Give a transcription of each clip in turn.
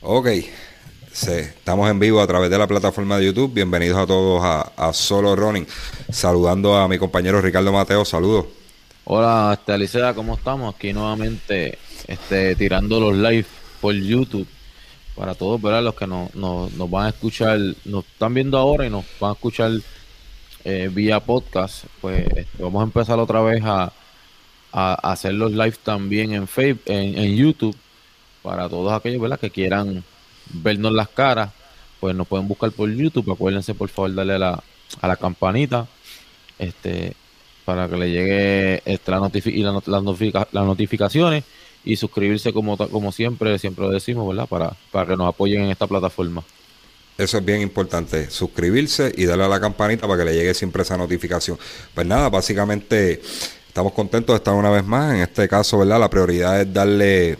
Ok, estamos en vivo a través de la plataforma de YouTube. Bienvenidos a todos a, Solo Running. Saludando a mi compañero Ricardo Mateo, saludos. Hola, este, Alicia, ¿cómo estamos? Aquí nuevamente este, tirando los live por YouTube para todos, ¿verdad? Los que nos, van a escuchar, nos están viendo ahora y nos van a escuchar eh, vía podcast, pues este, vamos a empezar otra vez a, hacer los live también en, Facebook, en YouTube para todos aquellos ¿verdad? que quieran vernos las caras, pues nos pueden buscar por YouTube. Acuérdense, por favor, darle a la, a la campanita este para que le llegue este, la y las notificaciones y suscribirse como, como siempre, siempre lo decimos, ¿verdad? Para, para que nos apoyen en esta plataforma. Eso es bien importante, suscribirse y darle a la campanita para que le llegue siempre esa notificación. Pues nada, básicamente estamos contentos de estar una vez más. En este caso, ¿verdad? La prioridad es darle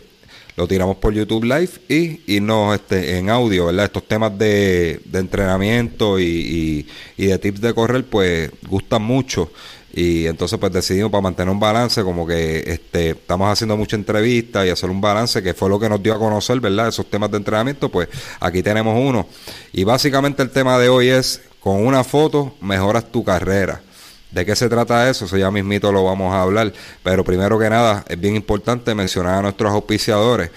lo tiramos por YouTube Live y irnos este, en audio, ¿verdad? Estos temas de, entrenamiento y, de tips de correr, pues gustan mucho. Y entonces pues decidimos para mantener un balance, como que este, estamos haciendo mucha entrevista y hacer un balance, que fue lo que nos dio a conocer, ¿verdad? Esos temas de entrenamiento, pues aquí tenemos uno. Y básicamente el tema de hoy es, con una foto mejoras tu carrera. ¿De qué se trata eso? Eso ya mismito lo vamos a hablar. Pero primero que nada, es bien importante mencionar a nuestros auspiciadores.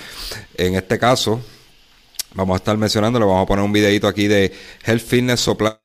En este caso, vamos a estar mencionando, le vamos a poner un videito aquí de Health Fitness Supply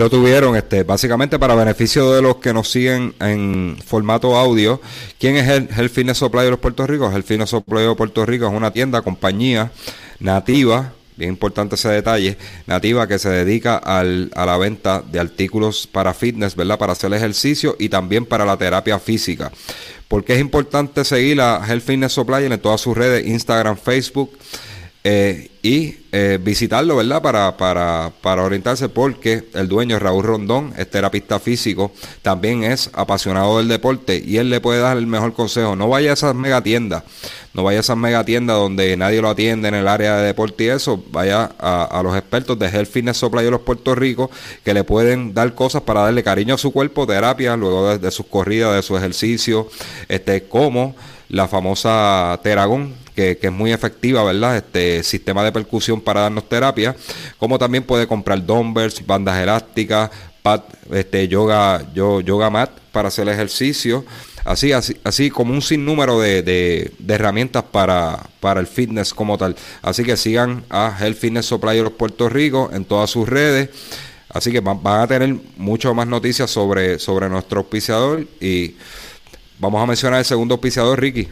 lo tuvieron, este, básicamente para beneficio de los que nos siguen en formato audio. ¿Quién es el, el Fitness Supply de los Puerto Rico? El Fitness Supply de Puerto Rico es una tienda, compañía nativa, bien importante ese detalle, nativa que se dedica al, a la venta de artículos para fitness, ¿verdad? Para hacer ejercicio y también para la terapia física. Porque es importante seguir a Health Fitness Supply en todas sus redes, Instagram, Facebook. Eh, y eh, visitarlo, ¿verdad? Para, para, para orientarse porque el dueño Raúl Rondón, es terapista físico, también es apasionado del deporte y él le puede dar el mejor consejo. No vaya a esas megatiendas, no vaya a esas megatiendas donde nadie lo atiende en el área de deporte y eso, vaya a, los expertos de Health Fitness Supply de los Puerto Rico que le pueden dar cosas para darle cariño a su cuerpo, terapia, luego de, sus corridas, de su ejercicio, este, como la famosa Teragón, que, es muy efectiva, ¿verdad? Este sistema de percusión para darnos terapia, como también puede comprar dumbbells, bandas elásticas, pad, este, yoga, yo, yoga mat para hacer ejercicio. Así, así, así como un sinnúmero de, de, herramientas para, para el fitness como tal. Así que sigan a Health Fitness Supply de los Puerto Rico en todas sus redes. Así que van, van a tener mucho más noticias sobre, sobre nuestro auspiciador y Vamos a mencionar el segundo auspiciador, Ricky.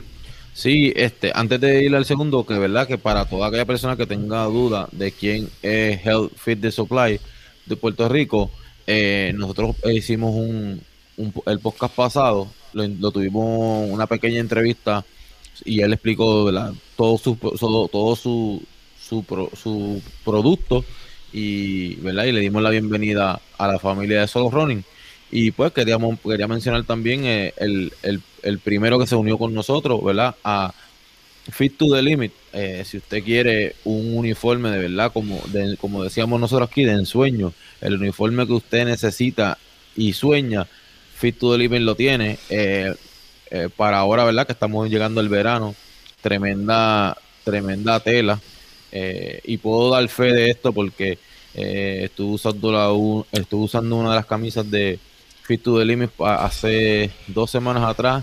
Sí, este, antes de ir al segundo, que verdad que para toda aquella persona que tenga duda de quién es Health Fit the Supply de Puerto Rico, eh, nosotros hicimos un, el podcast pasado, lo, tuvimos una pequeña entrevista y él explicó todo su todo, su, su, su producto y verdad y le dimos la bienvenida a la familia de Solo Running y pues queríamos, quería mencionar también eh, el, el, primero que se unió con nosotros, ¿verdad? A Fit to the Limit. Eh, si usted quiere un uniforme de verdad, como, como decíamos nosotros aquí, de ensueño, el uniforme que usted necesita y sueña, Fit to the Limit lo tiene. Eh, para ahora, ¿verdad? Que estamos llegando al verano, tremenda, tremenda tela. y puedo dar fe de esto porque estuve, usando la, estuve usando una de las camisas de, Fit to the Limit hace dos semanas atrás,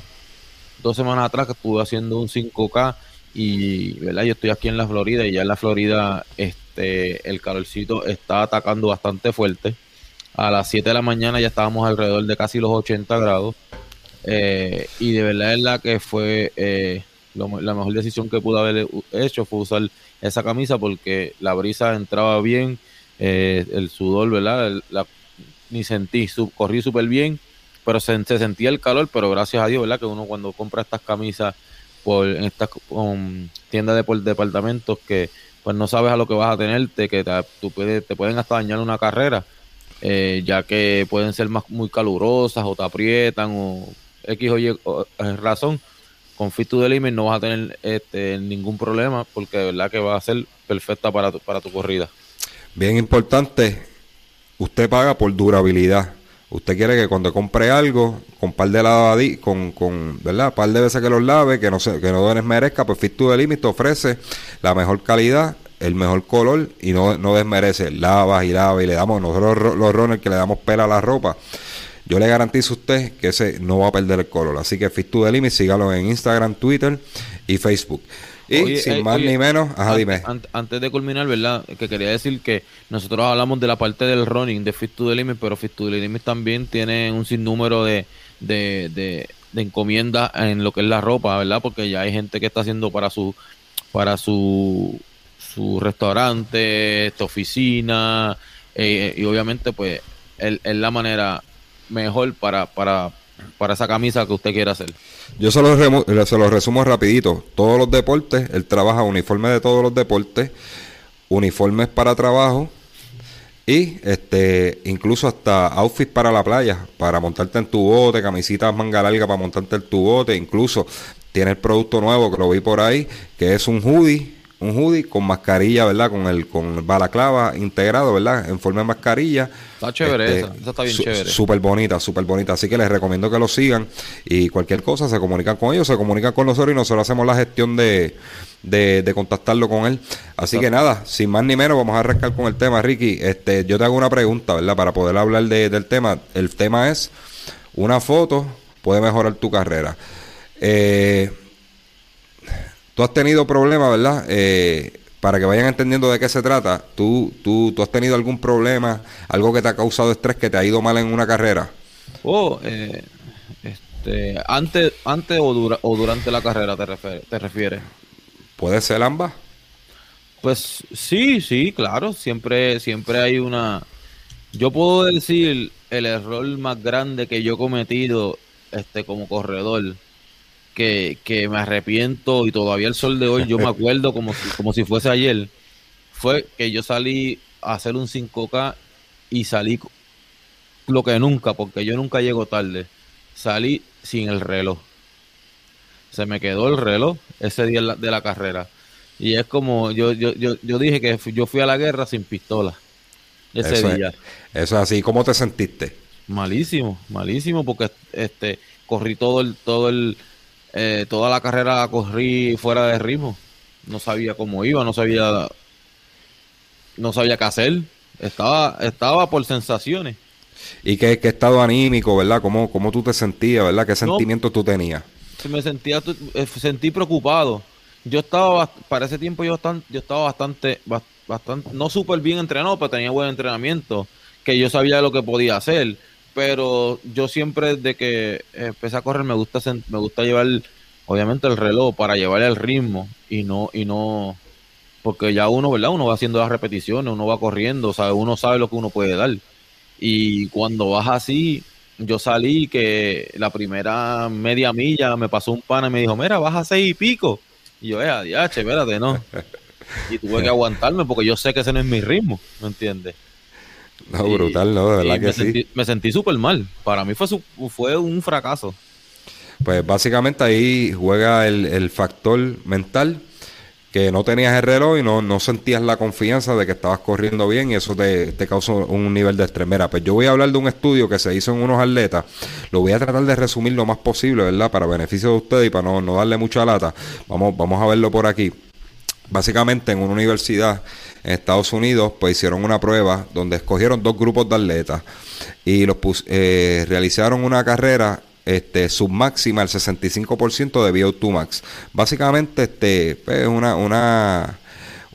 dos semanas atrás que estuve haciendo un 5K y ¿verdad? yo estoy aquí en la Florida y ya en la Florida este el calorcito está atacando bastante fuerte. A las 7 de la mañana ya estábamos alrededor de casi los 80 grados. Eh, y de verdad es la que fue eh, la mejor decisión que pude haber hecho fue usar esa camisa porque la brisa entraba bien, eh, el sudor, ¿verdad? Ni sentí, corrí súper bien, pero se, sentía el calor, pero gracias a Dios, ¿verdad? Que uno cuando compra estas camisas por, en estas tiendas de por departamentos que pues no sabes a lo que vas a tenerte, que te, tú puedes, te pueden hasta dañar una carrera, eh, ya que pueden ser más muy calurosas o te aprietan o X o Y eh, razón. Con Fit to the no vas a tener este, ningún problema porque de verdad que va a ser perfecta para tu, para tu corrida. Bien importante, usted paga por durabilidad. Usted quiere que cuando compre algo, con par de lavadí, con, con, ¿verdad? Par de veces que los lave, que no se, que no desmerezca, pues Fit to the ofrece la mejor calidad, el mejor color y no, no desmerece. Lavas y lavas y le damos, nosotros los runners que le damos pela a la ropa. Yo le garantizo a usted que ese no va a perder el color. Así que Fit to the Limit, sígalo en Instagram, Twitter y Facebook. Y sin eh, más ni menos, ajá, dime. Antes de culminar, ¿verdad? Que quería decir que nosotros hablamos de la parte del running de Fit to the Limit, pero Fit to the Limit también tiene un sinnúmero de, de, de, encomiendas en lo que es la ropa, ¿verdad? Porque ya hay gente que está haciendo para su para su, su restaurante, esta oficina, eh, y obviamente pues es la manera mejor para, para, para esa camisa que usted quiera hacer. Yo se lo, se resumo rapidito. Todos los deportes, él trabaja uniforme de todos los deportes, uniformes para trabajo y este incluso hasta outfits para la playa, para montarte en tu bote, camisitas manga larga para montarte en tu bote, incluso tiene el producto nuevo que lo vi por ahí, que es un hoodie un hoodie con mascarilla, ¿verdad? Con el con balaclava integrado, ¿verdad? En forma de mascarilla. Está chévere este, esa, está bien chévere. Súper bonita, súper bonita. Así que les recomiendo que lo sigan y cualquier cosa se comunican con ellos, se comunican con nosotros y nosotros hacemos la gestión de, de, contactarlo con él. Así que nada, sin más ni menos, vamos a arrancar con el tema, Ricky. Este, yo te hago una pregunta, ¿verdad? Para poder hablar del tema. El tema es, una foto puede mejorar tu carrera. Eh, Tú has tenido problemas, ¿verdad? Eh, para que vayan entendiendo de qué se trata, ¿tú, tú, tú has tenido algún problema, algo que te ha causado estrés, que te ha ido mal en una carrera? Oh, eh, este, antes, antes o, o durante la carrera te, te refieres. ¿Puede ser ambas? Pues sí, sí, claro, siempre, siempre hay una... Yo puedo decir el error más grande que yo he cometido este, como corredor que, me arrepiento y todavía el sol de hoy yo me acuerdo como si, como si fuese ayer, fue que yo salí a hacer un 5K y salí lo que nunca, porque yo nunca llego tarde, salí sin el reloj. Se me quedó el reloj ese día de la carrera. Y es como, yo, yo, yo, yo dije que yo fui a la guerra sin pistola ese día. eso es así. ¿Cómo te sentiste? Malísimo, malísimo, porque este corrí todo el, todo el, eh, toda la carrera corrí fuera de ritmo. No sabía cómo iba, no sabía, no sabía qué hacer. Estaba, estaba por sensaciones. ¿Y qué, estado anímico, verdad? ¿Cómo, cómo tú te sentías, verdad? ¿Qué sentimientos tú tenías? Me sentía, eh, sentí preocupado. Yo estaba, para ese tiempo yo, yo estaba bastante, bastante, no súper bien entrenado, pero tenía buen entrenamiento, que yo sabía lo que podía hacer pero yo siempre desde que empecé a correr me gusta me gusta llevar obviamente el reloj para llevar el ritmo y no y no porque ya uno verdad uno va haciendo las repeticiones uno va corriendo o sea uno sabe lo que uno puede dar. Y cuando vas así yo salí que la primera media milla me pasó un pana y me dijo mira vas a seis y pico y yo eh ya espérate no y tuve que aguantarme porque yo sé que ese no es mi ritmo ¿me entiendes? No, brutal, ¿no? De verdad que me sí. Sentí, me sentí súper mal. Para mí fue, fue un fracaso. Pues básicamente ahí juega el, factor mental que no tenías el reloj y no, no, sentías la confianza de que estabas corriendo bien y eso te, te causó un nivel de estrés. Mira, pues yo voy a hablar de un estudio que se hizo en unos atletas, lo voy a tratar de resumir lo más posible, ¿verdad? Para beneficio de ustedes y para no, no darle mucha lata. Vamos, vamos a verlo por aquí. Básicamente en una universidad en Estados Unidos, pues hicieron una prueba donde escogieron dos grupos de atletas y los eh, realizaron una carrera este, submáxima el 65% de VO2 max. Básicamente, este, pues, una, una,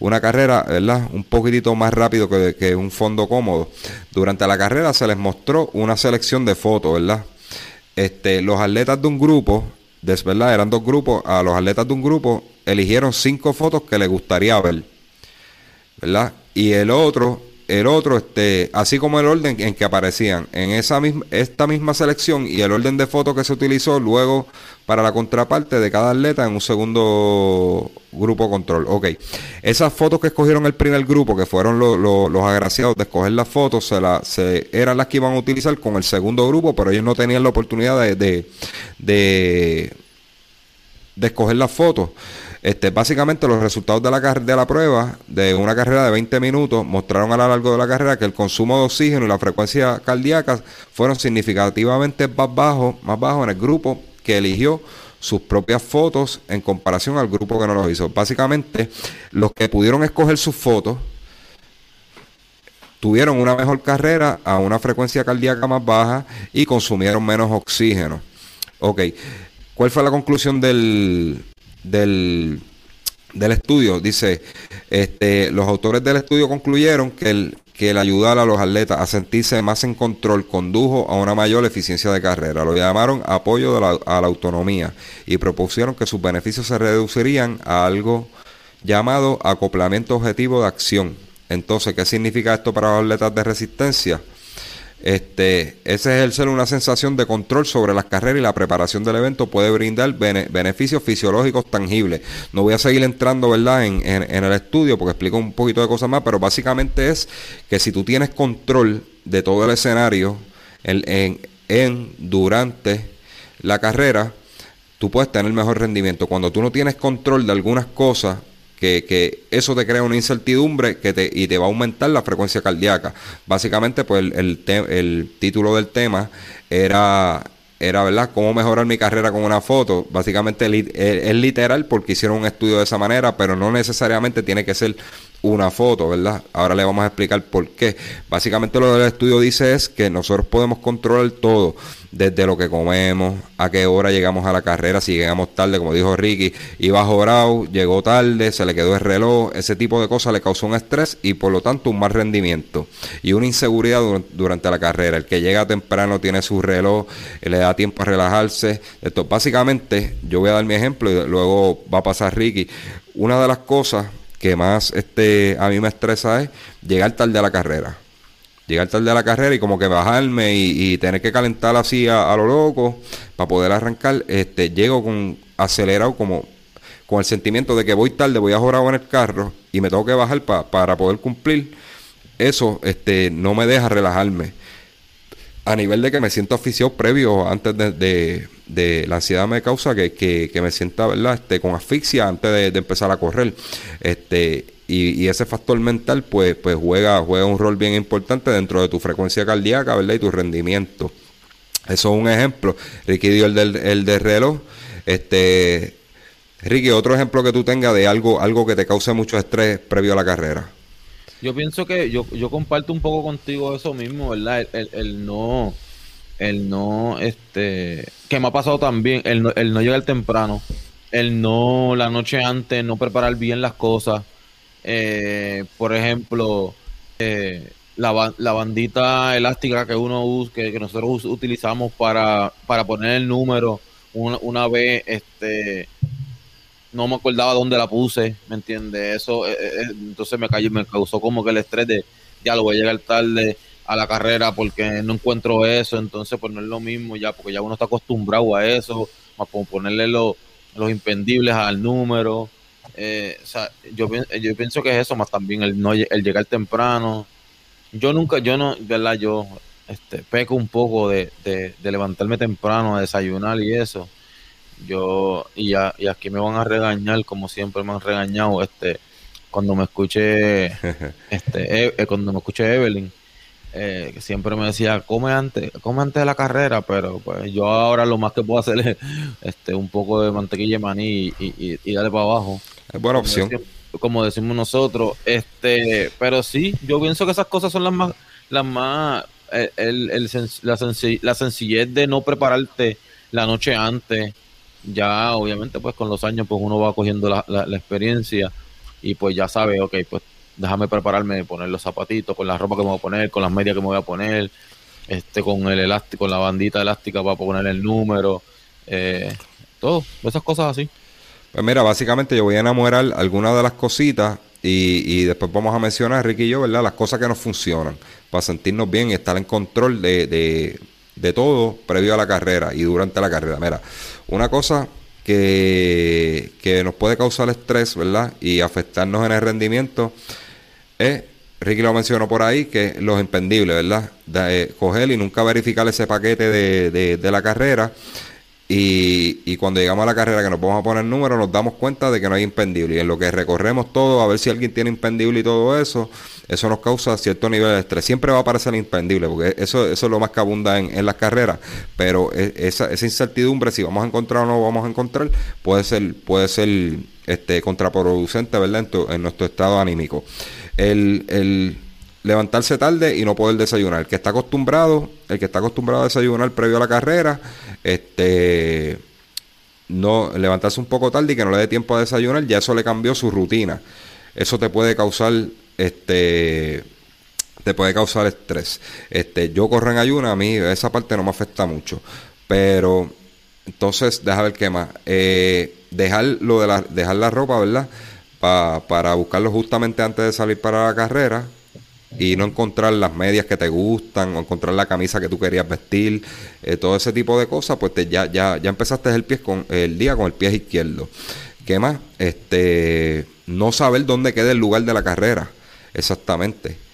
una carrera, ¿verdad? Un poquitito más rápido que, que, un fondo cómodo. Durante la carrera se les mostró una selección de fotos, ¿verdad? este, los atletas de un grupo, ¿verdad? Eran dos grupos, a los atletas de un grupo eligieron cinco fotos que les gustaría ver, ¿verdad? Y el otro el otro, este, así como el orden en que aparecían en esa misma, esta misma selección y el orden de fotos que se utilizó luego para la contraparte de cada atleta en un segundo grupo control. Ok, esas fotos que escogieron el primer grupo, que fueron los agraciados de escoger las fotos, se la, se, eran las que iban a utilizar con el segundo grupo, pero ellos no tenían la oportunidad de, de, de escoger las fotos. Este, básicamente los resultados de la, de la prueba de una carrera de 20 minutos mostraron a lo largo de la carrera que el consumo de oxígeno y la frecuencia cardíaca fueron significativamente más bajos, más bajos en el grupo que eligió sus propias fotos en comparación al grupo que no lo hizo. Básicamente, los que pudieron escoger sus fotos tuvieron una mejor carrera a una frecuencia cardíaca más baja y consumieron menos oxígeno. Ok, ¿cuál fue la conclusión del, del, del estudio. Dice, este, los autores del estudio concluyeron que el, que ayudar a los atletas a sentirse más en control condujo a una mayor eficiencia de carrera. Lo llamaron apoyo de a la autonomía y propusieron que sus beneficios se reducirían a algo llamado acoplamiento objetivo de acción. Entonces, ¿qué significa esto para los atletas de resistencia? Este, ese es el ser una sensación de control sobre las carreras y la preparación del evento puede brindar beneficios fisiológicos tangibles. No voy a seguir entrando ¿verdad? En, el estudio porque explico un poquito de cosas más, pero básicamente es que si tú tienes control de todo el escenario en, en durante la carrera, tú puedes tener mejor rendimiento. Cuando tú no tienes control de algunas cosas, que, eso te crea una incertidumbre que te, y te va a aumentar la frecuencia cardíaca. Básicamente, pues el, el, título del tema era era, ¿verdad?, cómo mejorar mi carrera con una foto. Básicamente es literal porque hicieron un estudio de esa manera, pero no necesariamente tiene que ser una foto, ¿verdad? Ahora le vamos a explicar por qué. Básicamente lo del estudio dice es que nosotros podemos controlar todo, desde lo que comemos, a qué hora llegamos a la carrera, si llegamos tarde, como dijo Ricky, iba jorado, llegó tarde, se le quedó el reloj, ese tipo de cosas le causó un estrés y por lo tanto un mal rendimiento y una inseguridad durante la carrera. El que llega temprano tiene su reloj, le da tiempo a relajarse. Esto, básicamente, yo voy a dar mi ejemplo y luego va a pasar Ricky. Una de las cosas que más este, a mí me estresa es llegar tarde a la carrera. Llegar tarde a la carrera y como que bajarme y, tener que calentar así a, lo loco para poder arrancar. Este, llego con acelerado como con el sentimiento de que voy tarde, voy a jorar en el carro y me tengo que bajar para poder cumplir. Eso este, no me deja relajarme a nivel de que me siento aficionado previo antes de, de, la ansiedad me causa que, que, me sienta verdad este con asfixia antes de, empezar a correr este y, ese factor mental pues pues juega juega un rol bien importante dentro de tu frecuencia cardíaca verdad y tu rendimiento eso es un ejemplo Ricky dio el del, el reloj este Ricky otro ejemplo que tú tengas de algo algo que te cause mucho estrés previo a la carrera yo pienso que yo, yo comparto un poco contigo eso mismo, ¿verdad? El, el, no, el no, este, que me ha pasado también, el no, el no llegar temprano, el no, la noche antes, no preparar bien las cosas. Eh, por ejemplo, eh, la, la, bandita elástica que uno usa, que, nosotros utilizamos para, para poner el número, una, una vez, este, no me acordaba dónde la puse, ¿me entiendes? Eso, eh, eh, eh, entonces me, cayó, me causó como que el estrés de, ya lo voy a llegar tarde a la carrera porque no encuentro eso, entonces pues no es lo mismo ya, porque ya uno está acostumbrado a eso, a ponerle los impendibles al número. O sea, yo, yo pienso que es eso, más también el, no, el llegar temprano. Yo nunca, yo no, ¿verdad? Yo este, peco un poco de, de, de levantarme temprano a desayunar y eso yo y, y aquí me van a regañar como siempre me han regañado este cuando me escuché este e, eh, cuando me escuché Evelyn eh, que siempre me decía come antes come antes de la carrera pero pues yo ahora lo más que puedo hacer es este un poco de mantequilla de maní y, y, darle para abajo. Es buena opción. como decimos nosotros este pero sí yo pienso que esas cosas son las más las más el, el, la, la sencillez de no prepararte la noche antes. Ya obviamente pues con los años pues uno va cogiendo la, la, experiencia y pues ya sabe, ok, pues déjame prepararme, poner los zapatitos, con la ropa que me voy a poner, con las medias que me voy a poner, este con el elástico, con la bandita elástica para poner el número, eh, todo, esas cosas así. Pues mira, básicamente yo voy a enamorar algunas de las cositas y, y, después vamos a mencionar, Ricky y yo, ¿verdad? Las cosas que nos funcionan para sentirnos bien y estar en control de, de, de todo previo a la carrera y durante la carrera. Mira, una cosa que, que nos puede causar estrés, ¿verdad? Y afectarnos en el rendimiento es Ricky lo mencionó por ahí, que los impendibles, ¿verdad? De, eh, coger y nunca verificar ese paquete de, de, de la carrera. Y, y, cuando llegamos a la carrera que nos vamos a poner número, nos damos cuenta de que no hay impendible. Y en lo que recorremos todo, a ver si alguien tiene impendible y todo eso, eso nos causa cierto nivel de estrés. Siempre va a aparecer impendible, porque eso, eso es lo más que abunda en, en las carreras. Pero e, esa, esa, incertidumbre, si vamos a encontrar o no vamos a encontrar, puede ser, puede ser este, contraproducente, ¿verdad? En, tu, en nuestro estado anímico. El, el levantarse tarde y no poder desayunar. El que está acostumbrado, el que está acostumbrado a desayunar previo a la carrera, este no levantarse un poco tarde y que no le dé tiempo a desayunar, ya eso le cambió su rutina. Eso te puede causar este te puede causar estrés. Este, yo corro en ayuna, a mí esa parte no me afecta mucho, pero entonces deja ver qué. Eh, dejar lo de la, dejar la ropa, ¿verdad? Pa, para buscarlo justamente antes de salir para la carrera y no encontrar las medias que te gustan o encontrar la camisa que tú querías vestir, eh, todo ese tipo de cosas, pues te, ya, ya, ya empezaste el, pie con, el día con el pie izquierdo. ¿Qué más? Este, no saber dónde queda el lugar de la carrera, exactamente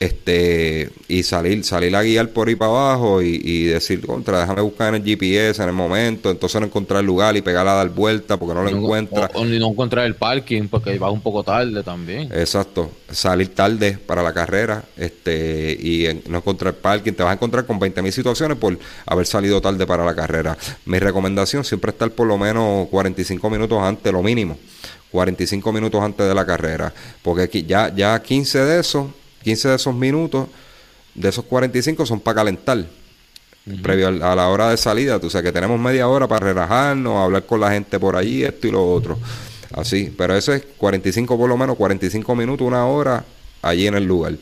este y salir salir a guiar por ahí para abajo y, y, decir contra déjame buscar en el GPS en el momento entonces no encontrar el lugar y pegarla a dar vuelta porque no lo encuentra. o, o, no encontrar el parking porque vas un poco tarde también. Exacto salir tarde para la carrera este y en, no encontrar parking te vas a encontrar con 20 mil situaciones por haber salido tarde para la carrera. Mi recomendación siempre estar por lo menos 45 minutos antes lo mínimo 45 minutos antes de la carrera porque aquí ya ya 15 de esos 15 de esos minutos, de esos 45 son para calentar. Uh -huh. Previo a la hora de salida, o sea que tenemos media hora para relajarnos, hablar con la gente por allí, esto y lo otro. Así, pero eso es 45 por lo menos, 45 minutos, una hora allí en el lugar.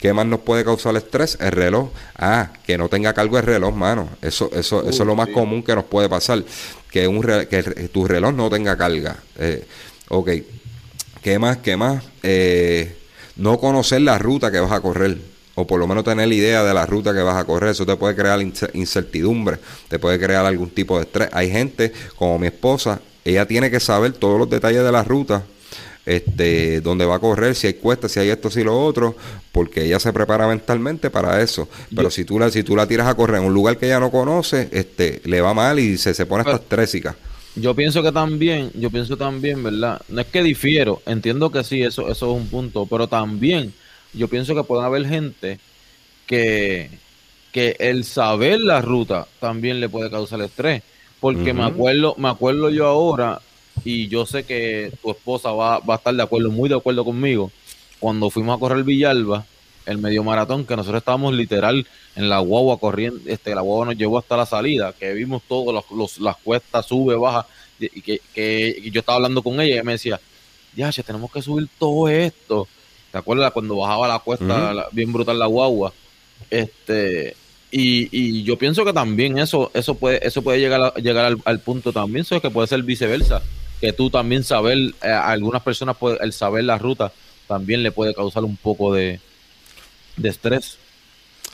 ¿Qué más nos puede causar estrés? El reloj. Ah, que no tenga cargo el reloj, mano. Eso, eso, uh, eso es lo más sí. común que nos puede pasar. Que, un re que tu reloj no tenga carga. Eh, ok. ¿Qué más? ¿Qué más? Eh, no conocer la ruta que vas a correr o por lo menos tener la idea de la ruta que vas a correr, eso te puede crear incertidumbre, te puede crear algún tipo de estrés. Hay gente como mi esposa, ella tiene que saber todos los detalles de la ruta, este, dónde va a correr, si hay cuestas, si hay esto, si lo otro, porque ella se prepara mentalmente para eso. Pero si tú la, si tú la tiras a correr en un lugar que ella no conoce, este, le va mal y se, se pone hasta estrésica. Yo pienso que también, yo pienso también, ¿verdad? No es que difiero, entiendo que sí, eso, eso es un punto, pero también yo pienso que puede haber gente que, que el saber la ruta también le puede causar estrés. Porque uh -huh. me acuerdo, me acuerdo yo ahora, y yo sé que tu esposa va, va a estar de acuerdo, muy de acuerdo conmigo, cuando fuimos a correr Villalba, el medio maratón, que nosotros estábamos literal en la guagua corriendo, este, la guagua nos llevó hasta la salida, que vimos todas los, los, las cuestas, sube, baja, y que, que y yo estaba hablando con ella y ella me decía, ya, tenemos que subir todo esto. ¿Te acuerdas cuando bajaba la cuesta, uh -huh. la, bien brutal la guagua? Este, y, y, yo pienso que también eso, eso puede, eso puede llegar, a, llegar al, al, punto también, eso es que puede ser viceversa, que tú también saber, eh, a algunas personas puede, el saber la ruta también le puede causar un poco de, de estrés.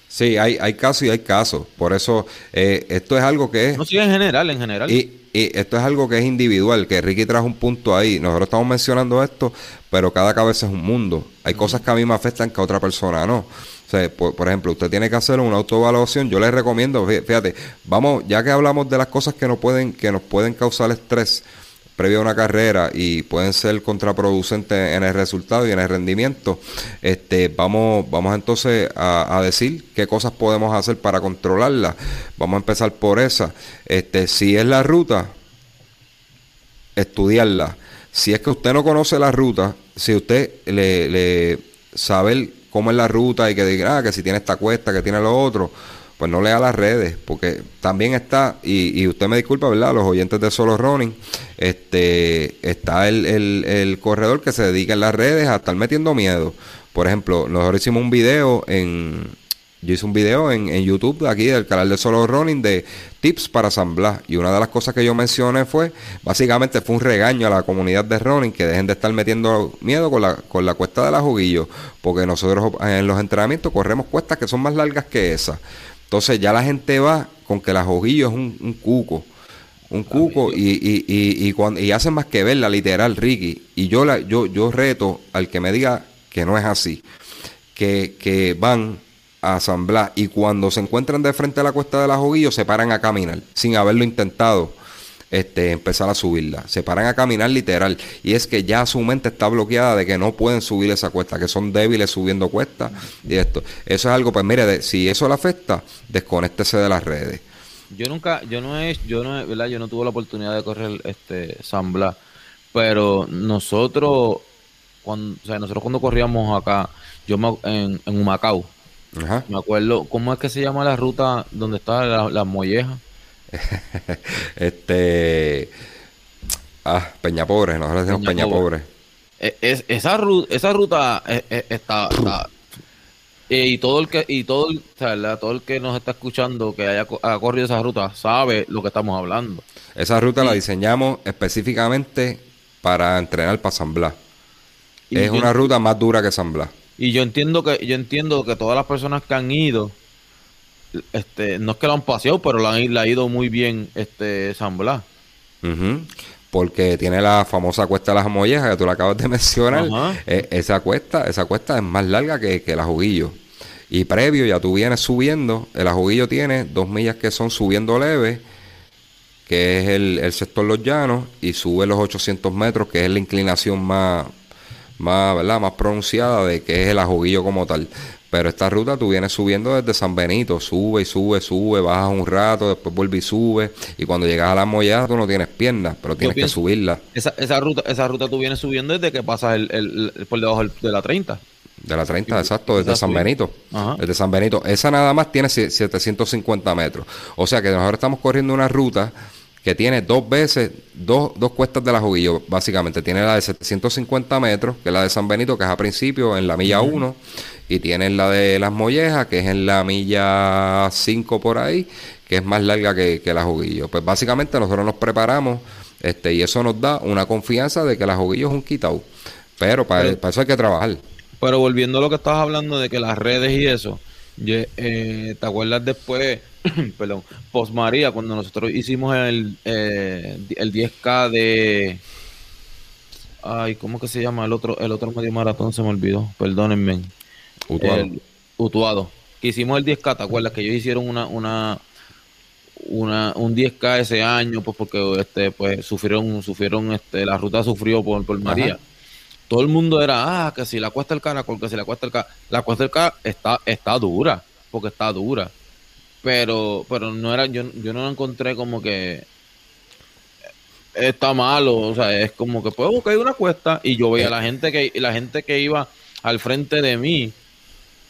Sí, hay, hay casos y hay casos. Por eso, eh, esto es algo que es. No, sí, en general, en general. Y, y, esto es algo que es individual, que Ricky trajo un punto ahí. Nosotros estamos mencionando esto, pero cada cabeza es un mundo. Hay cosas que a mí me afectan que a otra persona no. O sea, por, por, ejemplo, usted tiene que hacer una autoevaluación. Yo le recomiendo, fíjate, vamos, ya que hablamos de las cosas que nos pueden, que nos pueden causar estrés previo a una carrera y pueden ser contraproducentes en el resultado y en el rendimiento, este, vamos, vamos entonces a, decir qué cosas podemos hacer para controlarla. Vamos a empezar por esa. Este, si es la ruta, estudiarla. Si es que usted no conoce la ruta, si usted le, le sabe cómo es la ruta y que diga ah, que si tiene esta cuesta, que tiene lo otro, pues no lea las redes, porque también está, y, y, usted me disculpa, ¿verdad? Los oyentes de Solo Running, este, está el, el, el, corredor que se dedica en las redes a estar metiendo miedo. Por ejemplo, nosotros hicimos un video en, yo hice un video en, en YouTube aquí del canal de Solo Running de tips para San Blas. Y una de las cosas que yo mencioné fue, básicamente fue un regaño a la comunidad de running que dejen de estar metiendo miedo con la, con la cuesta de la juguillo. Porque nosotros en los entrenamientos corremos cuestas que son más largas que esas. Entonces ya la gente va con que la juguillo es un, cuco. Un cuco y, y, y, y, cuando, y hacen más que verla, literal, Ricky. Y yo, la, yo, yo reto al que me diga que no es así. Que, que van a San Blas y cuando se encuentran de frente a la cuesta de la Joguillo se paran a caminar sin haberlo intentado este, empezar a subirla. Se paran a caminar literal. Y es que ya su mente está bloqueada de que no pueden subir esa cuesta, que son débiles subiendo cuesta y esto. Eso es algo, pues mire, si eso le afecta, desconéctese de las redes. Yo nunca, yo no he, yo no, ¿verdad? Yo no tuve la oportunidad de correr este San Blas, pero nosotros, cuando, o sea, nosotros cuando corríamos acá, yo en, en Humacao, me acuerdo, ¿cómo es que se llama la ruta donde está la, molleja? este. Ah, Peña Pobre, nosotros decimos Peña, Pobre. E, es, esa, ruta, esa ruta e, e, está, y todo el que y todo el, todo el que nos está escuchando que haya, corrido esa ruta sabe lo que estamos hablando. Esa ruta la diseñamos específicamente para entrenar para San Blas. Es una ruta más dura que San Blas. Y yo entiendo que yo entiendo que todas las personas que han ido, este, no es que lo han paseado, pero la han, ha ido muy bien este San Blas. Porque tiene la famosa cuesta de las mollejas que tú la acabas de mencionar. Eh, esa cuesta, esa cuesta es más larga que, que el ajuguillo. Y previo ya tú vienes subiendo, el ajuguillo tiene dos millas que son subiendo leve, que es el, el sector Los Llanos, y sube los 800 metros, que es la inclinación más, más, ¿verdad? más pronunciada de que es el ajuguillo como tal. Pero esta ruta tú vienes subiendo desde San Benito, sube y sube, sube, bajas un rato, después vuelve y sube. Y cuando llegas a la mollada tú no tienes piernas, pero tienes que subirla. Esa, esa, ruta esa ruta tú vienes subiendo desde que pasas el, el, por debajo de la 30. De la 30, exacto, desde San Benito. Desde San Benito. Esa nada más tiene 750 metros. O sea que nosotros estamos corriendo una ruta que tiene dos veces, dos, dos cuestas de la Juguillo, básicamente. Tiene la de 750 metros, que es la de San Benito, que es a principio, en la milla 1, y tiene la de Las Mollejas, que es en la milla 5 por ahí, que es más larga que, que la Juguillo. Pues básicamente nosotros nos preparamos este y eso nos da una confianza de que la Juguillo es un quitado. Pero para, eso hay que trabajar. Pero volviendo a lo que estabas hablando de que las redes y eso, eh, ¿te acuerdas después perdón, Post María, cuando nosotros hicimos el, eh, el 10K de... Ay, ¿cómo que se llama el otro el otro medio maratón? Se me olvidó, perdónenme. Utuado. Utuado. Que hicimos el 10K, ¿te acuerdas? Que ellos hicieron una, una, una, un 10K ese año, pues porque este, pues sufrieron, sufrieron, este, la ruta sufrió por, por María. Todo el mundo era, ah, que si la cuesta el caracol, que si la cuesta el caracol. La cuesta el caracol está, está dura, porque está dura pero pero no era yo, yo no lo encontré como que está malo, o sea, es como que pues hay una cuesta y yo veía a la gente que la gente que iba al frente de mí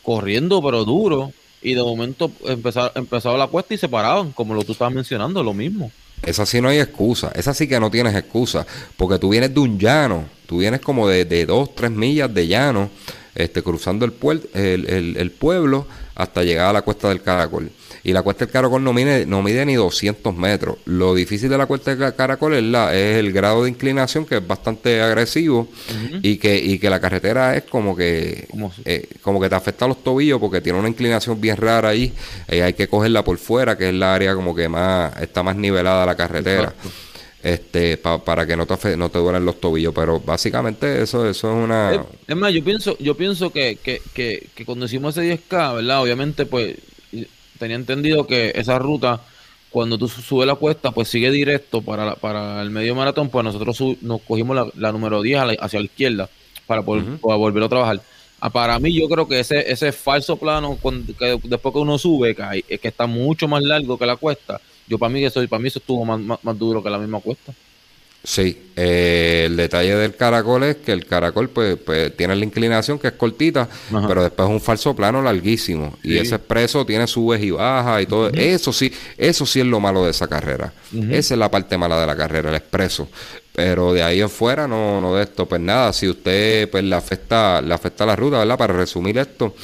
corriendo pero duro y de momento empezaba, empezaba la cuesta y se paraban, como lo tú estabas mencionando, lo mismo. Esa sí no hay excusa, esa sí que no tienes excusa, porque tú vienes de un llano, tú vienes como de, de dos, tres millas de llano, este, cruzando el, el, el pueblo hasta llegar a la cuesta del Caracol. Y la cuesta del Caracol no mide, no mide ni 200 metros. Lo difícil de la cuesta del Caracol es, la, es el grado de inclinación que es bastante agresivo y, que, y que la carretera es como que eh, como que te afecta a los tobillos porque tiene una inclinación bien rara ahí. y hay que cogerla por fuera, que es la área como que más está más nivelada la carretera. este para que no te no te duelen los tobillos pero básicamente eso eso es una es, más yo pienso yo pienso que, que, que, que cuando hicimos ese 10K verdad obviamente pues tenía entendido que esa ruta, cuando tú subes la cuesta, pues sigue directo para, para el medio maratón, pues nosotros nos cogimos la, número 10 hacia la izquierda para, volver a trabajar. Ah, para mí yo creo que ese, ese falso plano que después que uno sube, que, que está mucho más largo que la cuesta, yo para mí eso, para mí eso estuvo más, más, duro que la misma cuesta. Sí, eh, el detalle del caracol es que el caracol pues, pues tiene la inclinación que es cortita, pero después es un falso plano larguísimo. Y ese expreso tiene subes y bajas y todo. Eso sí, eso sí es lo malo de esa carrera. Esa es la parte mala de la carrera, el expreso. Pero de ahí en fuera no, no de esto, pues nada, si usted pues le afecta, le afecta la ruta, ¿verdad? Para resumir esto,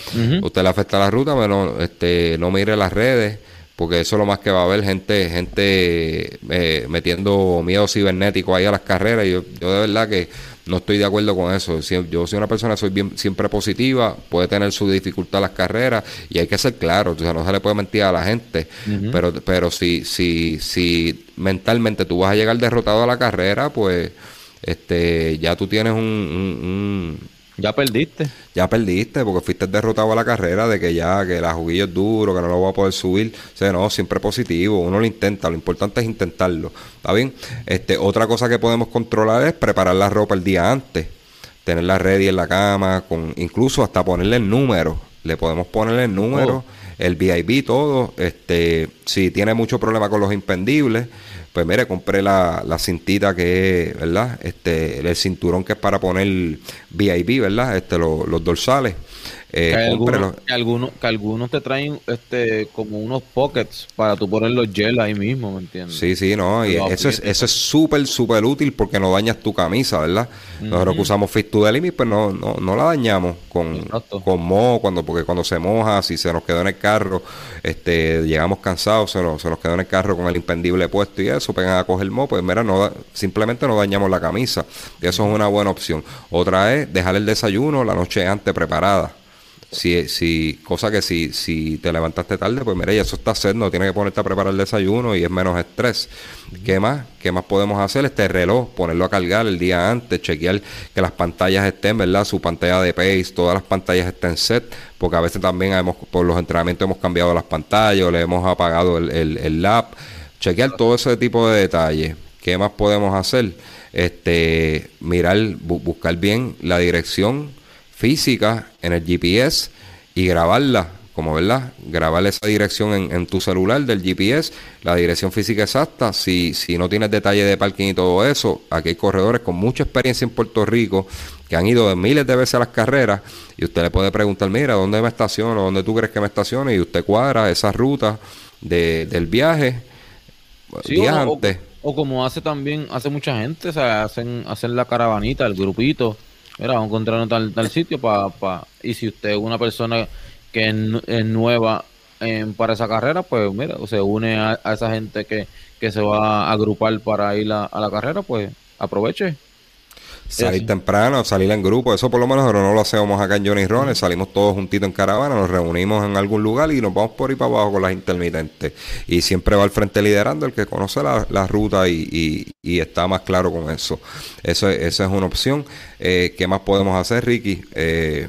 usted le afecta la ruta, bueno, este, no mire las redes, porque eso es lo más que va a haber gente gente eh, metiendo miedo cibernético ahí a las carreras y yo, yo de verdad que no estoy de acuerdo con eso. Yo soy una persona soy bien siempre positiva puede tener su dificultad las carreras y hay que ser claro o sea no se le puede mentir a la gente pero pero si si si mentalmente tú vas a llegar derrotado a la carrera pues este ya tú tienes un ya perdiste. Ya perdiste porque fuiste derrotado a la carrera de que ya, que la juguillo es duro, que no lo va a poder subir. O sea, no, siempre positivo. Uno lo intenta. Lo importante es intentarlo. ¿Está bien? Este, otra cosa que podemos controlar es preparar la ropa el día antes. Tenerla ready en la cama, con incluso hasta ponerle el número. Le podemos ponerle el número, oh. el VIP, todo. Este, si tiene mucho problema con los impendibles pues mire, compré la, la cintita que es, ¿verdad? Este, el cinturón que es para poner VIP, ¿verdad? Este, los dorsales. Eh, que, algunos, que, algunos, te traen este como unos pockets para tú poner los gel ahí mismo, ¿me entiendes? Sí, sí, no, y eso es eso es súper, súper útil porque no dañas tu camisa, ¿verdad? Nosotros que usamos Fit to the Limit, pues no, no, no la dañamos con, con moho, cuando, porque cuando se moja, si se nos quedó en el carro, este llegamos cansados, se nos, se nos quedó en el carro con el impendible puesto y eso, pegan a coger moho, pues mira, no, simplemente no dañamos la camisa. Y eso es una buena opción. Otra es dejar el desayuno la noche antes preparada. Si, si, cosa que si, si te levantaste tarde, pues mira, ya eso está haciendo, no tienes que ponerte a preparar el desayuno y es menos estrés. ¿Qué más? ¿Qué más podemos hacer? Este reloj, ponerlo a cargar el día antes, chequear que las pantallas estén, ¿verdad? Su pantalla de pace, todas las pantallas estén set, porque a veces también hemos, por los entrenamientos hemos cambiado las pantallas o le hemos apagado el, el, el lap. Chequear todo ese tipo de detalles. ¿Qué más podemos hacer? Este, mirar, buscar bien la dirección física en el GPS y grabarla, como verdad, grabar esa dirección en, tu celular del GPS, la dirección física exacta. Si, si no tienes detalle de parking y todo eso, aquí hay corredores con mucha experiencia en Puerto Rico que han ido de miles de veces a las carreras y usted le puede preguntar, mira, ¿dónde me estaciono? ¿Dónde tú crees que me estaciono? Y usted cuadra esa ruta de, del viaje o, como hace también, hace mucha gente, o sea, hacen, hacen la caravanita, el grupito Mira, vamos a tal, tal sitio para... Pa, y si usted es una persona que es, nueva para esa carrera, pues mira, se une a, esa gente que, que, se va a agrupar para ir a, la carrera, pues aproveche. Salir temprano, salir en grupo, eso por lo menos no lo hacemos acá en Johnny Rones, salimos todos juntitos en caravana, nos reunimos en algún lugar y nos vamos por ahí para abajo con las intermitentes. Y siempre va al frente liderando el que conoce la, ruta y, y, está más claro con eso. eso esa es una opción. Eh, ¿Qué más podemos hacer, Ricky? Eh,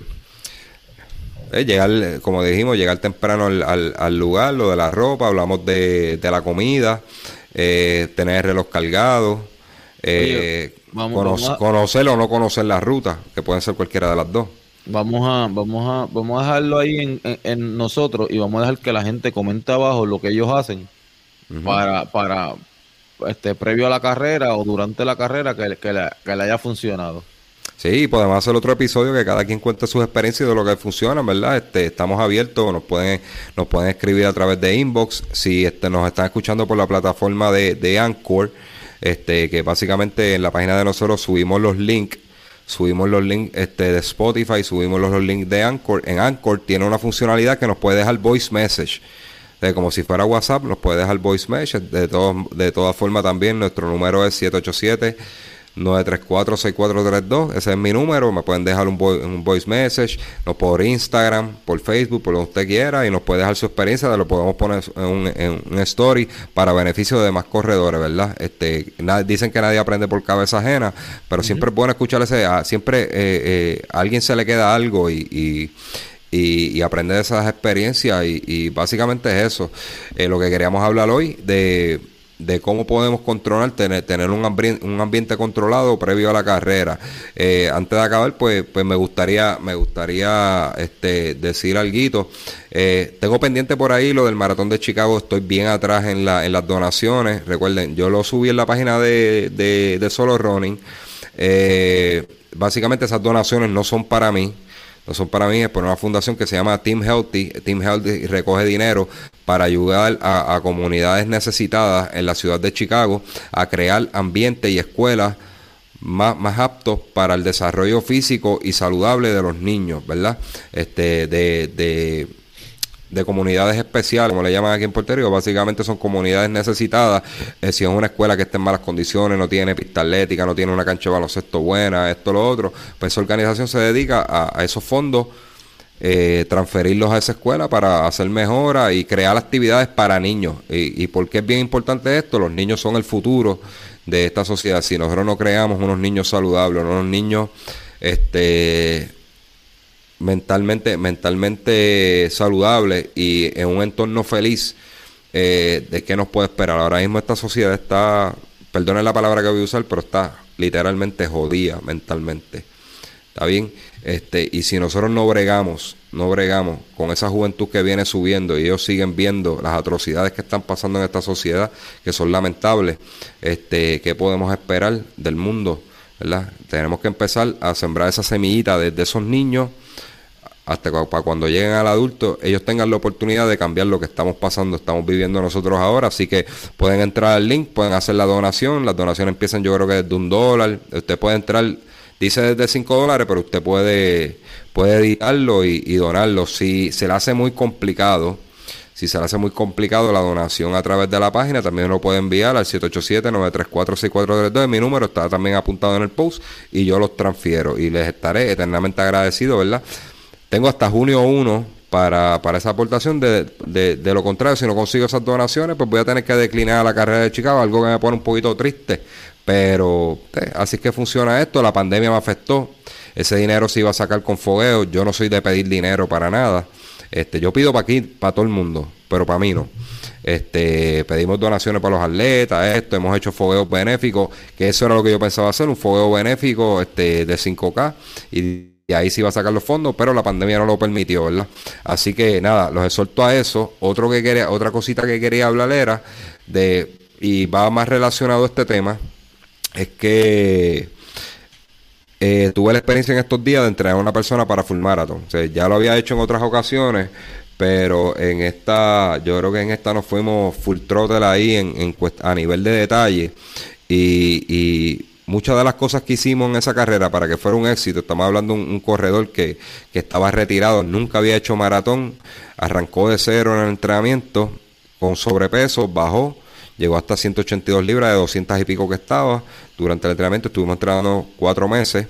eh, llegar, como dijimos, llegar temprano al, lugar, lo de la ropa, hablamos de, la comida, tener el reloj cargado, conocer o no conocer la ruta, que pueden ser cualquiera de las dos. Vamos a, vamos a, vamos a dejarlo ahí en, nosotros y vamos a dejar que la gente comente abajo lo que ellos hacen para, para este previo a la carrera o durante la carrera que, que, le, que le haya funcionado. Sí, podemos hacer otro episodio que cada quien cuente sus experiencias de lo que funciona, ¿verdad? Este, estamos abiertos, nos pueden, nos pueden escribir a través de inbox. Si este, nos están escuchando por la plataforma de, de Anchor, este, que básicamente en la página de nosotros subimos los links subimos los links este, de Spotify, subimos los, links de Anchor. En Anchor tiene una funcionalidad que nos puede dejar voice message. De como si fuera WhatsApp, nos puede dejar voice message. De, todo, de todas formas, también nuestro número es 787 934-6432. Ese es mi número. Me pueden dejar un, un, voice message no por Instagram, por Facebook, por donde usted quiera. Y nos puede dejar su experiencia. Lo podemos poner en un, story para beneficio de más corredores, ¿verdad? Este, dicen que nadie aprende por cabeza ajena. Pero siempre es bueno escuchar ese. siempre eh, eh, a alguien se le queda algo y, y y, aprender de esas experiencias y, básicamente es eso. Eh, lo que queríamos hablar hoy de de cómo podemos controlar, tener, tener un, un ambiente controlado previo a la carrera. Eh, antes de acabar, pues, pues me gustaría, me gustaría este, decir algo. Eh, tengo pendiente por ahí lo del maratón de Chicago, estoy bien atrás en, la, en las donaciones. Recuerden, yo lo subí en la página de, de, de Solo Running. Eh, básicamente esas donaciones no son para mí, no son para mí, es por una fundación que se llama Team Healthy. Team Healthy recoge dinero para ayudar a, comunidades necesitadas en la ciudad de Chicago a crear ambiente y escuelas más, más, aptos para el desarrollo físico y saludable de los niños, ¿verdad? Este, de, de de comunidades especiales, como le llaman aquí en Puerto Rico, básicamente son comunidades necesitadas. Eh, si es una escuela que está en malas condiciones, no tiene pista atlética, no tiene una cancha de baloncesto buena, esto, lo otro, pues esa organización se dedica a, esos fondos, eh, transferirlos a esa escuela para hacer mejoras y crear actividades para niños. Y, y por qué es bien importante esto, los niños son el futuro de esta sociedad. Si nosotros no creamos unos niños saludables, unos niños este mentalmente, mentalmente saludable y en un entorno feliz, eh, ¿de qué nos puede esperar? Ahora mismo esta sociedad está, perdone la palabra que voy a usar, pero está literalmente jodida mentalmente. ¿Está bien? Este, y si nosotros no bregamos, no bregamos con esa juventud que viene subiendo y ellos siguen viendo las atrocidades que están pasando en esta sociedad, que son lamentables, este, ¿qué podemos esperar del mundo? ¿verdad? Tenemos que empezar a sembrar esa semillita desde esos niños hasta para cuando lleguen al adulto, ellos tengan la oportunidad de cambiar lo que estamos pasando, estamos viviendo nosotros ahora. Así que pueden entrar al link, pueden hacer la donación. Las donaciones empiezan yo creo que desde un dólar. Usted puede entrar, dice desde cinco dólares, pero usted puede, puede editarlo y, donarlo. Si se le hace muy complicado, si se le hace muy complicado la donación a través de la página, también lo puede enviar al 787-934-6432. Mi número está también apuntado en el post y yo los transfiero y les estaré eternamente agradecido, ¿verdad? Tengo hasta junio 1 para, para esa aportación. De, de, lo contrario, si no consigo esas donaciones, pues voy a tener que declinar la carrera de Chicago, algo que me pone un poquito triste. Pero así es que funciona esto. La pandemia me afectó. Ese dinero se iba a sacar con fogueo. Yo no soy de pedir dinero para nada. Este, yo pido para aquí, para todo el mundo, pero para mí no. Este, pedimos donaciones para los atletas, esto, hemos hecho fogueos benéficos, que eso era lo que yo pensaba hacer, un fogueo benéfico este, de 5K. Y y ahí sí va a sacar los fondos, pero la pandemia no lo permitió, ¿verdad? Así que nada, los exhorto a eso. Otro que quería, otra cosita que quería hablar era de, y va más relacionado a este tema, es que eh, tuve la experiencia en estos días de entrenar a una persona para full marathon. O sea, ya lo había hecho en otras ocasiones, pero en esta, yo creo que en esta nos fuimos full throttle ahí en, a nivel de detalle. y muchas de las cosas que hicimos en esa carrera para que fuera un éxito, estamos hablando de un, corredor que, estaba retirado, nunca había hecho maratón, arrancó de cero en el entrenamiento, con sobrepeso, bajó, llegó hasta 182 libras de 200 y pico que estaba. Durante el entrenamiento estuvimos entrenando cuatro meses.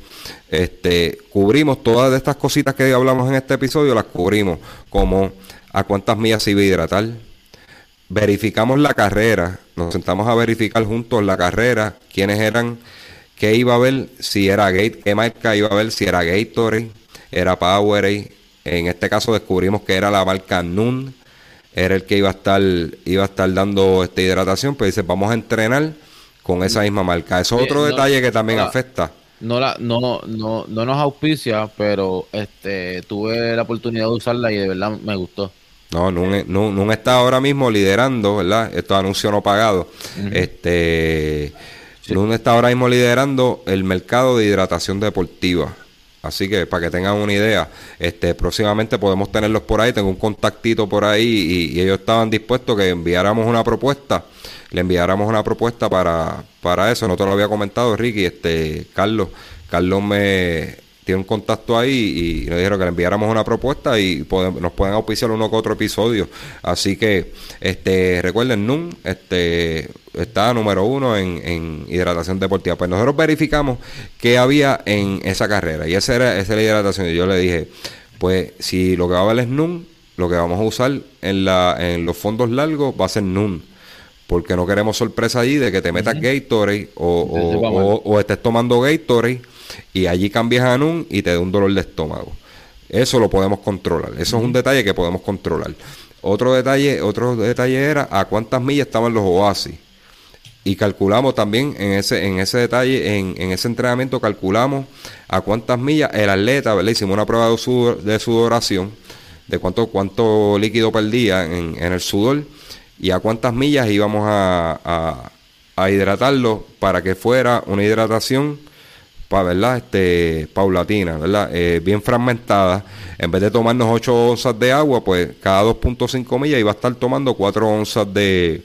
Este, cubrimos todas estas cositas que hablamos en este episodio, las cubrimos como a cuántas millas se iba a verificamos la carrera, nos sentamos a verificar juntos la carrera, quiénes eran qué iba a ver, si era Gate, qué marca iba a ver, si era Gatorade, era Powerade. En este caso descubrimos que era la marca Nun, era el que iba a estar, iba a estar dando esta hidratación, pero dice, vamos a entrenar con esa misma marca. Eso es otro detalle que también afecta. No, la, no, no, no nos auspicia, pero este tuve la oportunidad de usarla y de verdad me gustó. No, Nun, está ahora mismo liderando, ¿verdad? Estos anuncios no pagados. Este Nun está ahora mismo liderando el mercado de hidratación deportiva. Así que para que tengan una idea, este próximamente podemos tenerlos por ahí. Tengo un contactito por ahí y, ellos estaban dispuestos que enviáramos una propuesta. Le enviáramos una propuesta para, para eso. No te lo había comentado, Ricky. Este, Carlos, Carlos me, tiene un contacto ahí y nos dijeron que le enviáramos una propuesta y nos pueden auspiciar uno que otro episodio. Así que este recuerden, NUM este, está número uno en, hidratación deportiva. Pues nosotros verificamos qué había en esa carrera y esa era, esa la hidratación. Y yo le dije, pues si lo que va a haber es NUM, lo que vamos a usar en, la, en los fondos largos va a ser NUM porque no queremos sorpresa allí de que te metas Gatorade o, o, estés tomando Gatorade y allí cambias a NUN y te da un dolor de estómago. Eso lo podemos controlar. Eso es un detalle que podemos controlar. Otro detalle, otro detalle era a cuántas millas estaban los oasis. y calculamos también en ese, en ese detalle, en, en, ese entrenamiento, calculamos a cuántas millas el atleta, ¿verdad? Hicimos una prueba de, de sudoración, de cuánto, cuánto líquido perdía en, en el sudor y a cuántas millas íbamos a, a, hidratarlo para que fuera una hidratación para verdad este paulatina verdad eh, bien fragmentada en vez de tomarnos 8 onzas de agua pues cada 2.5 millas iba a estar tomando 4 onzas de,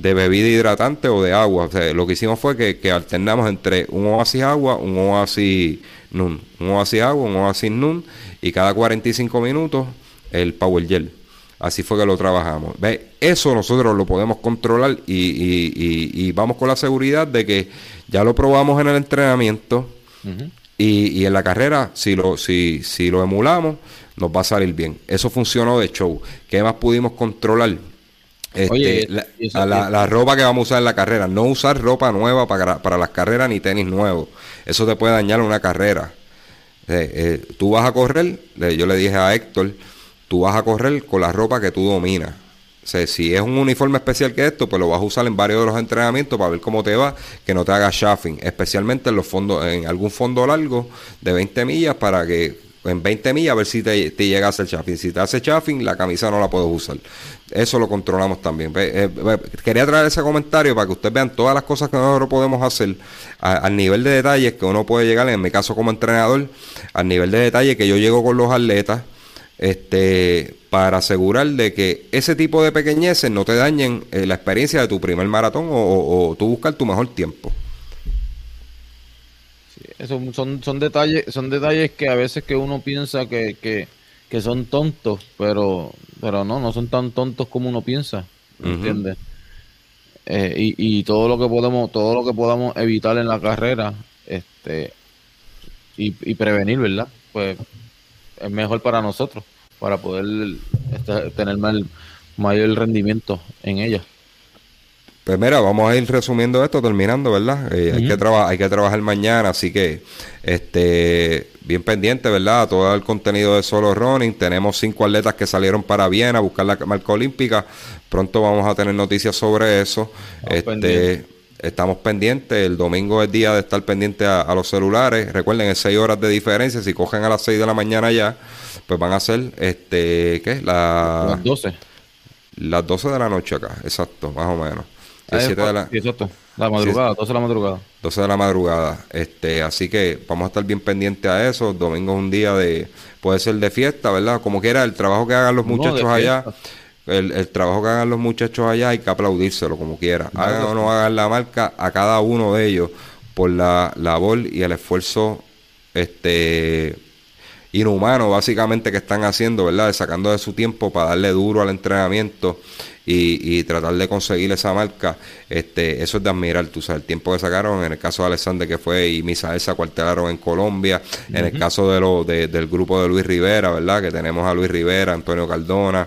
de bebida hidratante o de agua. lo que hicimos fue que, alternamos entre un oasis agua, un oasis nun, un oasis agua, un oasis nun, y cada 45 minutos el power gel. Así fue que lo trabajamos. ¿Ve? Eso nosotros lo podemos controlar y, vamos con la seguridad de que ya lo probamos en el entrenamiento y, en la carrera, si lo, si, si lo emulamos, nos va a salir bien. Eso funcionó de show. ¿Qué más pudimos controlar? Este, la, ropa que vamos a usar en la carrera. No usar ropa nueva para, para las carreras ni tenis nuevos. Eso te puede dañar una carrera. Eh, eh, tú vas a correr, yo le dije a Héctor, tú vas a correr con la ropa que tú dominas. si es un uniforme especial que esto, pues lo vas a usar en varios de los entrenamientos para ver cómo te va, que no te haga shaffing, especialmente en los fondos, en algún fondo largo de 20 millas para que en 20 millas a ver si te, llega a hacer chaffing. Si te hace chaffing, la camisa no la puedes usar. Eso lo controlamos también. Eh, quería traer ese comentario para que ustedes vean todas las cosas que nosotros podemos hacer al nivel de detalles que uno puede llegar, en mi caso como entrenador, al nivel de detalle que yo llego con los atletas, este, para asegurar de que ese tipo de pequeñeces no te dañen eh, la experiencia de tu primer maratón o, o tú buscar tu mejor tiempo. Son, son, son, detalles, son detalles que a veces que uno piensa que, que, son tontos, pero, pero no, no son tan tontos como uno piensa, ¿entiendes? Eh, y, y todo lo que podemos, todo lo que podamos evitar en la carrera, este, y, y prevenir, ¿verdad? Pues es mejor para nosotros, para poder este, tener mayor rendimiento en ella. Pues mira, vamos a ir resumiendo esto, terminando, ¿verdad? Eh, hay, que hay que trabajar mañana, así que este bien pendiente, ¿verdad? Todo el contenido de Solo Running. Tenemos cinco atletas que salieron para Viena a buscar la marca olímpica. Pronto vamos a tener noticias sobre eso. este, estamos pendientes. El domingo es día de estar pendiente a, los celulares. Recuerden, es seis horas de diferencia. Si cogen a las seis de la mañana ya, pues van a ser, este, ¿qué? las 12. Las 12 de la noche acá, exacto, más o menos de la... La madrugada, 12 de la madrugada. 12 de la madrugada. Este, así que vamos a estar bien pendientes a eso. Domingo es un día de, puede ser de fiesta, ¿verdad? Como quiera, el trabajo que hagan los muchachos allá, el, trabajo que hagan los muchachos allá hay que aplaudírselo como quiera. hagan o no hagan la marca a cada uno de ellos por la labor y el esfuerzo este inhumano básicamente que están haciendo, ¿verdad? Sacando de su tiempo para darle duro al entrenamiento y, tratar de conseguir esa marca, este, eso es de admirar, tú sabes, el tiempo que sacaron, en el caso de Alexander que fue y Misael se acuartelaron en Colombia, en el caso de lo, del grupo de Luis Rivera, ¿verdad? Que tenemos a Luis Rivera, Antonio Cardona,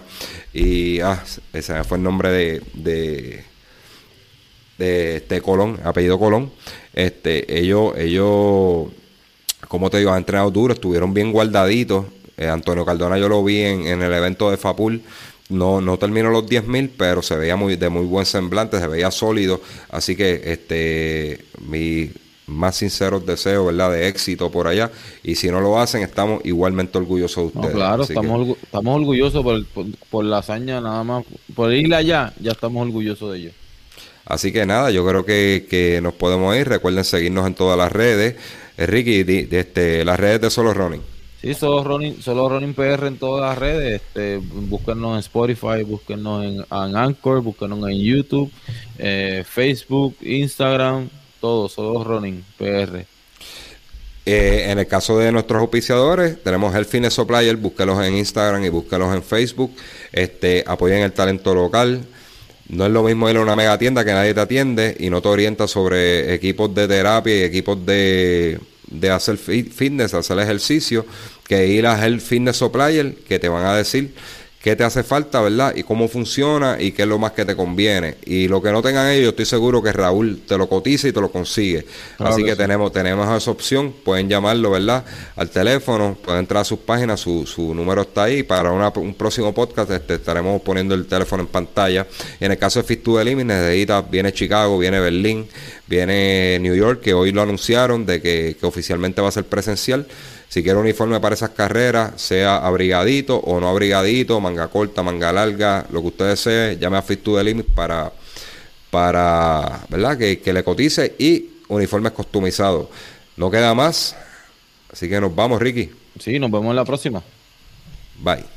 y ah, ese fue el nombre de, de este Colón, apellido Colón, este, ellos, ellos, como te digo, han entrenado duro, estuvieron bien guardaditos. Eh, Antonio Cardona yo lo vi en, en, el evento de Fapul, no, no terminó los 10.000, pero se veía muy, de muy buen semblante, se veía sólido. Así que este mi más sinceros deseos, ¿verdad? De éxito por allá. Y si no lo hacen, estamos igualmente orgullosos de ustedes. claro, estamos, estamos orgullosos por, la hazaña, nada más. Por irle allá, ya estamos orgullosos de ellos. Así que nada, yo creo que, que nos podemos ir. Recuerden seguirnos en todas las redes. Eh, Ricky, de, este, las redes de Solo Running. Sí, solo Running, solo Running PR en todas las redes. Este, búsquenos en Spotify, búsquenos en, Anchor, búsquenos en YouTube, eh, Facebook, Instagram, todo, solo Running PR. Eh, en el caso de nuestros auspiciadores, tenemos el Fitness Supplier, búsquelos en Instagram y búsquelos en Facebook. Este, apoyen el talento local. No es lo mismo ir a una mega tienda que nadie te atiende y no te orienta sobre equipos de terapia y equipos de, de hacer fitness, hacer ejercicio, que ir a Health Fitness Supplier, que te van a decir qué te hace falta, ¿verdad? Y cómo funciona y qué es lo más que te conviene. Y lo que no tengan ellos, estoy seguro que Raúl te lo cotiza y te lo consigue. Así que, tenemos tenemos esa opción, pueden llamarlo, ¿verdad? Al teléfono, pueden entrar a sus páginas, su, su número está ahí. Para un próximo podcast este, estaremos poniendo el teléfono en pantalla. Y en el caso de Fit to necesita, viene Chicago, viene Berlín, viene New York, que hoy lo anunciaron de que, que oficialmente va a ser presencial. Si quiere uniforme para esas carreras, sea abrigadito o no abrigadito, manga corta, manga larga, lo que usted desee, llame a Fit to the Limit para, para ¿verdad? Que, que le cotice y uniformes customizados. No queda más. Así que nos vamos, Ricky. Sí, nos vemos en la próxima. Bye.